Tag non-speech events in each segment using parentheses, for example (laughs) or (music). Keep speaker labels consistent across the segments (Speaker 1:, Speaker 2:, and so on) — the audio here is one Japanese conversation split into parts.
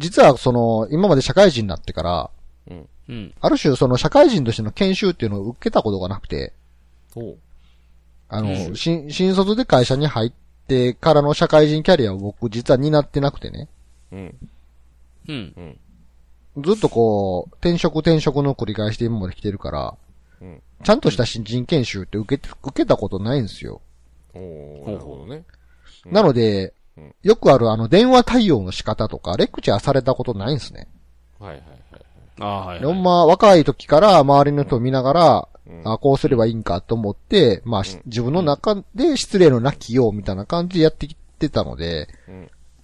Speaker 1: 実はその、今まで社会人になってから、
Speaker 2: うん。
Speaker 1: ある種その社会人としての研修っていうのを受けたことがなくて、
Speaker 3: おう
Speaker 1: あの、
Speaker 3: 研
Speaker 1: 新、新卒で会社に入ってからの社会人キャリアを僕実は担ってなくてね。
Speaker 3: うん。
Speaker 2: うん。
Speaker 1: ずっとこう、転職転職の繰り返しで今まで来てるから、
Speaker 3: うん
Speaker 1: ちゃんとした新人研修って受けて、受けたことないんですよ。
Speaker 3: おーなるほどね。うん
Speaker 1: なので
Speaker 3: うん、
Speaker 1: よくあるあの電話対応の仕方とか、レクチャーされたことないんですね。
Speaker 3: はいはいはい。
Speaker 2: ああ、はい、
Speaker 1: で
Speaker 2: はい。
Speaker 1: ほんま若い時から周りの人を見ながら、
Speaker 3: うん
Speaker 1: あこうすればいいんかと思って、まあ、し自分の中で失礼のなきようみたいな感じでやってきてたので、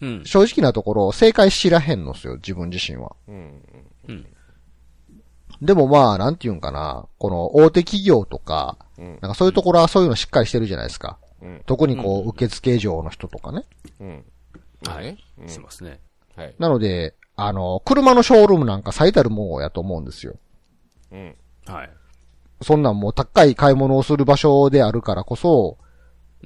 Speaker 2: うん。
Speaker 1: 正直なところ正解知らへんのですよ、自分自身は。
Speaker 3: うん。
Speaker 2: うん。
Speaker 1: でもまあ、なんていうんかな、この大手企業とか、
Speaker 3: うん。
Speaker 1: なんかそういうところはそういうのしっかりしてるじゃないですか。
Speaker 3: うん。
Speaker 1: 特にこ
Speaker 2: うん
Speaker 1: う、受付嬢の人とかね。
Speaker 3: うん。
Speaker 2: はい。
Speaker 3: うん
Speaker 2: しますね。
Speaker 3: はい。
Speaker 1: なので、あの、車のショールームなんか最たるもんやと思うんですよ。
Speaker 3: うん。
Speaker 2: はい。
Speaker 1: そんなんもう高い買い物をする場所であるからこそ、
Speaker 2: うん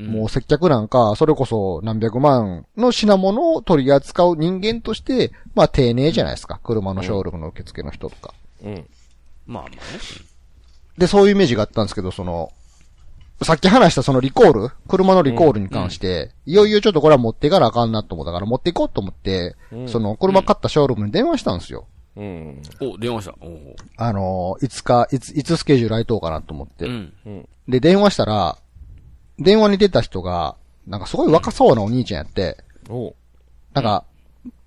Speaker 1: もう接客なんか、それこそ何百万の品物を取り扱う人間として、まあ丁寧じゃないですか。車のショールームの受付の人とか。
Speaker 3: うん。
Speaker 2: まあまあね。
Speaker 1: で、そういうイメージがあったんですけど、その、さっき話したそのリコール車のリコールに関して、いよいよちょっとこれは持っていかなあかんなと思ったから持っていこうと思って、
Speaker 3: うん
Speaker 1: その車買ったショールームに電話したんですよ。
Speaker 3: うん。
Speaker 2: お、電話した。
Speaker 1: あのーいつか、いつ、いつスケジュール空いとうかなと思って。
Speaker 2: うん。
Speaker 3: うん。
Speaker 1: で、電話したら、電話に出た人が、なんかすごい若そうなお兄ちゃんやって、
Speaker 3: おう。
Speaker 1: なんか、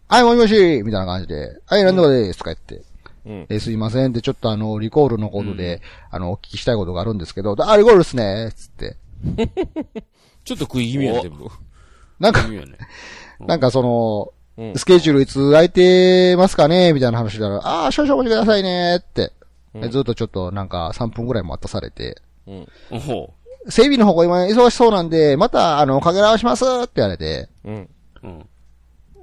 Speaker 1: はい、もしもしみたいな感じで、はい、なんとかですとか言って、
Speaker 3: うん。
Speaker 1: えーすいませんで、ちょっとあの、リコールのことで、あの、お聞きしたいことがあるんですけど、あ、リコールっすねつって。(laughs)
Speaker 3: ちょっと食い気味やん、全部。
Speaker 1: なんか、
Speaker 2: いいよね。
Speaker 1: なんかその、
Speaker 3: うん
Speaker 1: スケジュールいつ空いてますかね？みたいな話したら、ああ、少々お待ちくださいねって、
Speaker 3: うん
Speaker 1: ずっとちょっとなんか3分ぐらい待たされて、
Speaker 3: うん。
Speaker 1: 整備の方が今忙しそうなんで、またあの、かけ直しますって言われて、
Speaker 3: うん。
Speaker 2: うん。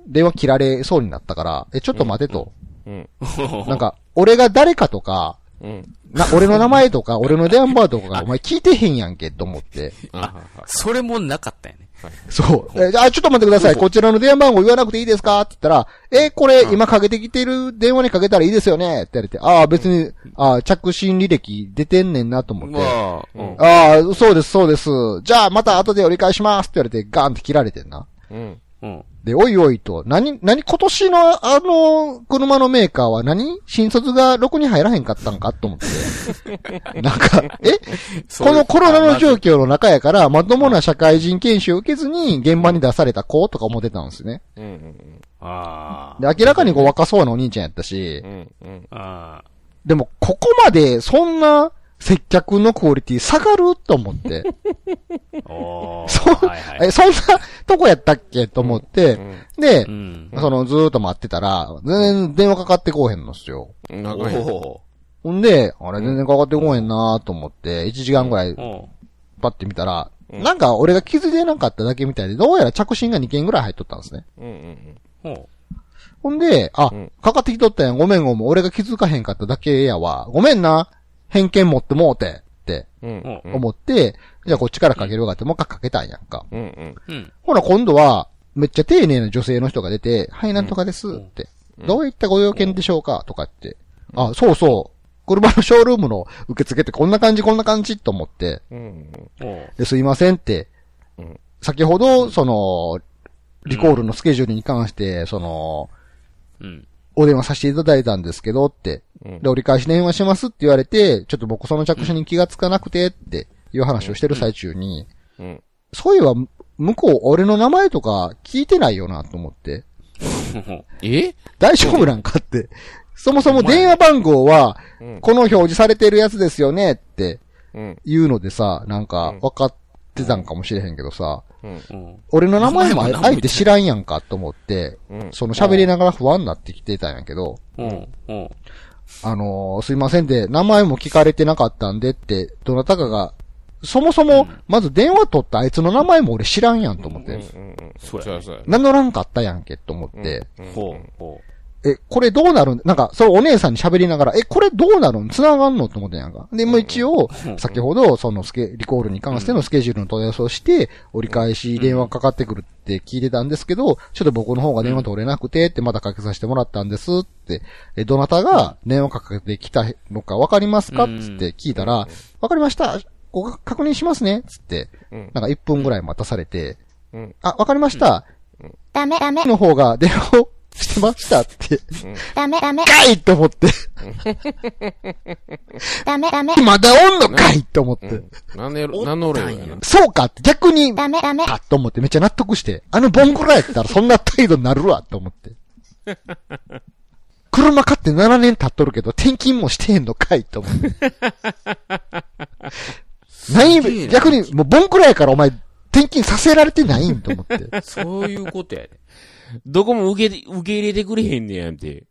Speaker 1: 電話切られそうになったから、え、ちょっと待てと。
Speaker 3: うん。
Speaker 1: なんか、俺が誰かとか、
Speaker 3: うん。
Speaker 1: な、俺の名前とか、俺の電話番号とか、お前聞いてへんやんけ、と思って。
Speaker 3: あ、
Speaker 2: それもなかったよね。
Speaker 1: そう。え、じゃあ、ちょっと待ってください。こちらの電話番号言わなくていいですか？って言ったら、え、これ、今かけてきてる電話にかけたらいいですよね？って言われて、ああ、別に、ああ、着信履歴出てんねんなと思って。
Speaker 2: まあ、うん。
Speaker 1: ああ、そうです、そうです。じゃあ、また後で折り返しますって言われて、ガーンって切られてんな。
Speaker 3: うん。
Speaker 2: うん。
Speaker 1: で、おいおいと、何、何今年のあの、車のメーカーは何？新卒がろくに入らへんかったんかと思って。(laughs) なんか、え？このコロナの状況の中やから、まともな社会人研修を受けずに現場に出された子とか思ってたんですね。
Speaker 3: うん。うん。
Speaker 2: ああ。
Speaker 1: で、明らかにこう若そうなお兄ちゃんやったし
Speaker 3: う、ん。うん。
Speaker 2: あ
Speaker 1: でもここまでそんな接客のクオリティ下がると思って。(laughs) そう
Speaker 2: はいはい。
Speaker 1: え、そんなとこやったっけ？と思って、で
Speaker 2: う、ん。
Speaker 1: そのずーっと待ってたら、全然電話かかってこうへんのっすよ。
Speaker 3: うん。長い。
Speaker 2: お
Speaker 1: ほんで、あれ全然かかってこうへんなと思って、1時間ぐらいパッて見たら、
Speaker 3: うん
Speaker 1: なんか俺が気づいてなかっただけみたいで、どうやら着信が2件ぐらい入っとったんですね。
Speaker 3: うん。うん。
Speaker 1: ほんで、あ、
Speaker 3: うん
Speaker 1: かかってきとったやん、ごめんごめん、俺が気づかへんかっただけやわ。ごめんな、偏見持ってもうて、って。思って、じゃあこっちからかけるわって、もう一回かけたんやんか。
Speaker 3: うん。うん。
Speaker 2: うん。
Speaker 1: ほら今度は、めっちゃ丁寧な女性の人が出て、はい、なんとかです、って。どういったご用件でしょうかとかって。あ、そうそう。車のショールームの受付ってこんな感じ、こんな感じと思って、ですいませんって
Speaker 3: うん、
Speaker 1: 先ほど、その、リコールのスケジュールに関して、その、
Speaker 2: うん。
Speaker 1: お電話させていただいたんですけどって、
Speaker 3: うん。
Speaker 1: で、折り返し電話しますって言われて、ちょっと僕その着信に気がつかなくてっていう話をしてる最中に、
Speaker 3: うん。
Speaker 1: そういえば、向こう俺の名前とか聞いてないよなと思って、(laughs)
Speaker 3: え？
Speaker 1: 大丈夫なんかって、(laughs) そもそも電話番号は、
Speaker 3: うん。
Speaker 1: この表示されてるやつですよねって
Speaker 3: うん。
Speaker 1: いうのでさ、なんか
Speaker 3: うん。
Speaker 1: 分かってたんかもしれへんけどさ、
Speaker 3: うん。
Speaker 2: うん。
Speaker 1: 俺の名前も
Speaker 2: 名前も
Speaker 1: 相手知らんやんかと思って、
Speaker 3: うん。
Speaker 1: その喋りながら不安になってきてたんやけど、
Speaker 2: うん。うん。
Speaker 1: あのーすいませんで、名前も聞かれてなかったんでって、どなたかが、そもそも、まず電話取ったあいつの名前も俺知らんやんと思って。
Speaker 3: そうや。
Speaker 1: 名乗らんかったやんけと思って、
Speaker 3: うん
Speaker 2: ほう。ほ
Speaker 1: え、これどうなるん？なんか、それお姉さんに喋りながら、え、これどうなるん？繋がんの？と思ってんやんか。で、もう一応、先ほど、そのスケ、リコールに関してのスケジュールの問い合わせをして、折り返し電話かかってくるって聞いてたんですけど、ちょっと僕の方が電話取れなくて、ってまたかけさせてもらったんですって、え、どなたが電話かけてきたのかわかりますか？つって聞いたら、わかりました。ご確認しますね。つって、
Speaker 3: うん。
Speaker 1: なんか1分ぐらい待たされて、
Speaker 3: うん。
Speaker 1: あ、わかりました。
Speaker 4: ダメ。ダメ。
Speaker 1: の方が電話をしてましたって、
Speaker 4: ダメダメ。
Speaker 1: かいと思って、
Speaker 4: ダメダメ。
Speaker 1: まだおんのかいと思って、
Speaker 3: うん。なんで、なんの俺
Speaker 1: そうかって。逆に、
Speaker 4: ダメダメ。
Speaker 1: あと思ってめっちゃ納得して、あのボンクラやったらそんな態度になるわと思って。車買って7年経っとるけど、転勤もしてへんのかいと思って。(laughs) 何、逆に、もうボンクラやからお前、転勤させられてないんと思って。
Speaker 3: そういうことやで。どこも受け、受け入れてくれへんねやんて。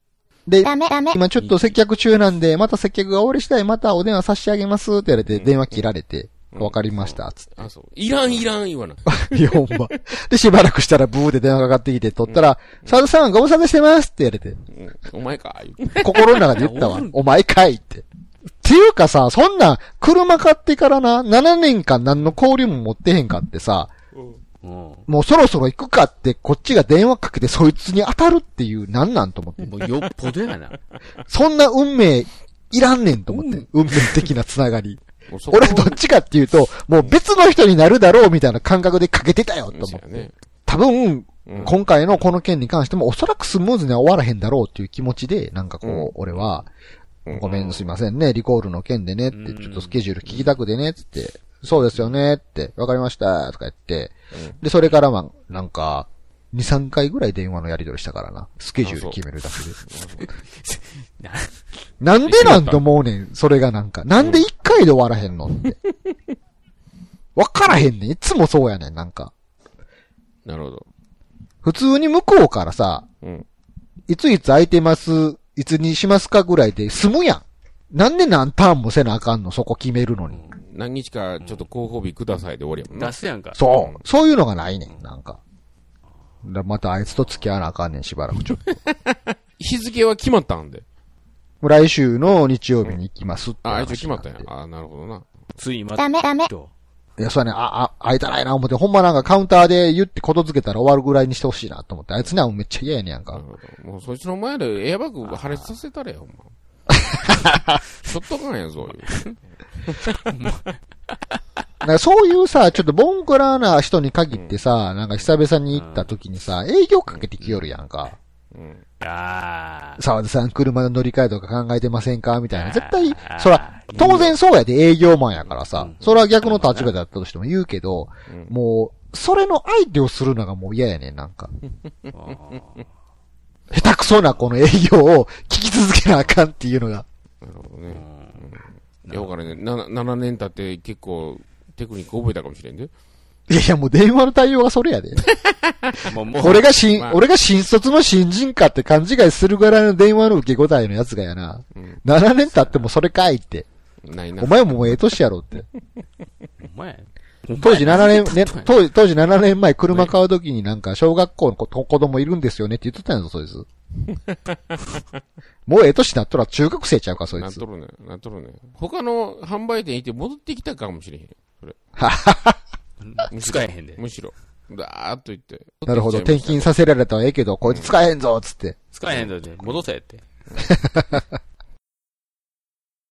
Speaker 1: で、
Speaker 4: ダメダメ
Speaker 1: 今ちょっと接客中なんで、また接客が終わり次第またお電話差し上げますって言われて、電話切られて、わかりました、つって。
Speaker 3: あ、そう。いらんいらん言わな。(laughs)
Speaker 1: いや、ほんま。で、しばらくしたらブーで電話かかってきて、取ったら、サルさんご無沙汰してますって言われて、
Speaker 3: うんお前か、言うて
Speaker 1: 心の中で言ったわ。(laughs) お前かいって。っていうかさ、そんな、車買ってからな、7年間何の交流も持ってへんかってさ、
Speaker 2: うん。
Speaker 1: もうそろそろ行くかって、こっちが電話かけてそいつに当たるっていう、なんなんと思って。
Speaker 2: もうよっぽどやな。
Speaker 1: そんな運命、いらんねんと思って。運命的なつながり。俺どっちかっていうと、もう別の人になるだろうみたいな感覚でかけてたよと思って。多分、
Speaker 3: うん
Speaker 1: 今回のこの件に関してもおそらくスムーズには終わらへんだろうっていう気持ちで、なんかこう、
Speaker 3: うん
Speaker 1: 俺は、
Speaker 3: うん
Speaker 1: ごめん、すいませんね、リコールの件でねって、
Speaker 2: うん
Speaker 1: ちょっとスケジュール聞きたくてね、つって、そうですよねって、わかりました、とか言って、で、それからまあ、なんか、2、3回ぐらい電話のやり取りしたからな。スケジュール決めるだけで。
Speaker 2: な (laughs)
Speaker 1: なんでなんと思うねん、それがなんか。なんで1回で終わらへんのって。わからへんねん。いつもそうやねん、なんか。
Speaker 3: なるほど。
Speaker 1: 普通に向こうからさ、
Speaker 3: うん。
Speaker 1: いついつ空いてます、いつにしますかぐらいで済むやん。なんで何ターンもせなあかんのそこ決めるのに。
Speaker 3: 何日かちょっと広報日くださいで終わりやもんな
Speaker 2: 出。すやんか。
Speaker 1: そう。そういうのがないねん、なんか。だまたあいつと付き合わなあかんねん、しばらくちょっと。(laughs)
Speaker 3: 日付は決まったんで。
Speaker 1: もう来週の日曜日に行きますって
Speaker 3: あ、あ
Speaker 1: 話
Speaker 3: いつ決まったんやあ、なるほどな。
Speaker 2: ついにま
Speaker 4: ダメダメ
Speaker 2: と。
Speaker 1: いや、そうやね、あ、あ、会いたないな思って、ほんまなんかカウンターで言ってことづけたら終わるぐらいにしてほしいなと思って、あいつにはめっちゃ嫌やねんやんか。
Speaker 3: もうそいつの前でエアバッグ破裂させたれよ、ほんま。(laughs) (laughs) しょっとかんやぞ、いう。
Speaker 1: なんかそういうさ、ちょっとボンクラな人に限ってさ、なんか久々に行った時にさ、営業かけてきよるやんか。
Speaker 3: うん。
Speaker 2: ああ。
Speaker 1: 沢田さん。車の乗り換えとか考えてません。かみたいな。絶対、そら、当然そうやで営業マンやからさ、それは逆の立場だったとしても言うけど、もう、それの相手をするのがもう嫌やねん、なん。か。下手くそなこの営業を聞き続けなあかん。っていうのが。
Speaker 3: なるほどね。いや、だからね、な7年経って結構テクニック覚えたかもしれんで。
Speaker 1: いやいや、もう電話の対応がそれやで。(laughs)
Speaker 2: もう、もう、
Speaker 1: 俺が新、
Speaker 3: まあ
Speaker 1: 俺が新卒の新人かって勘違いするぐらいの電話の受け答えのやつがやな。
Speaker 3: うん。
Speaker 1: 7年経ってもそれかいって。
Speaker 3: ないな。
Speaker 1: お前ももうええ年やろって。
Speaker 2: お前。(laughs)
Speaker 1: 当時7年、ね、
Speaker 2: 当 (laughs)
Speaker 1: 当時、当時7年前車買うときになんか小学校の子子供いるんですよねって言ってたんやぞ、そいつ。(laughs) もうええ年なっとら中学生ちゃうか、そいつ
Speaker 3: なっと。るね。なっとるね。他の販売店行って戻ってきたかもしれへん。それ。むしろ
Speaker 2: 使えへんで。
Speaker 3: むしろ。だーっと言って。
Speaker 1: なるほど、転勤させられたらええけど、こいつ使えへんぞ、つって。
Speaker 2: 使えへんだって。戻せって。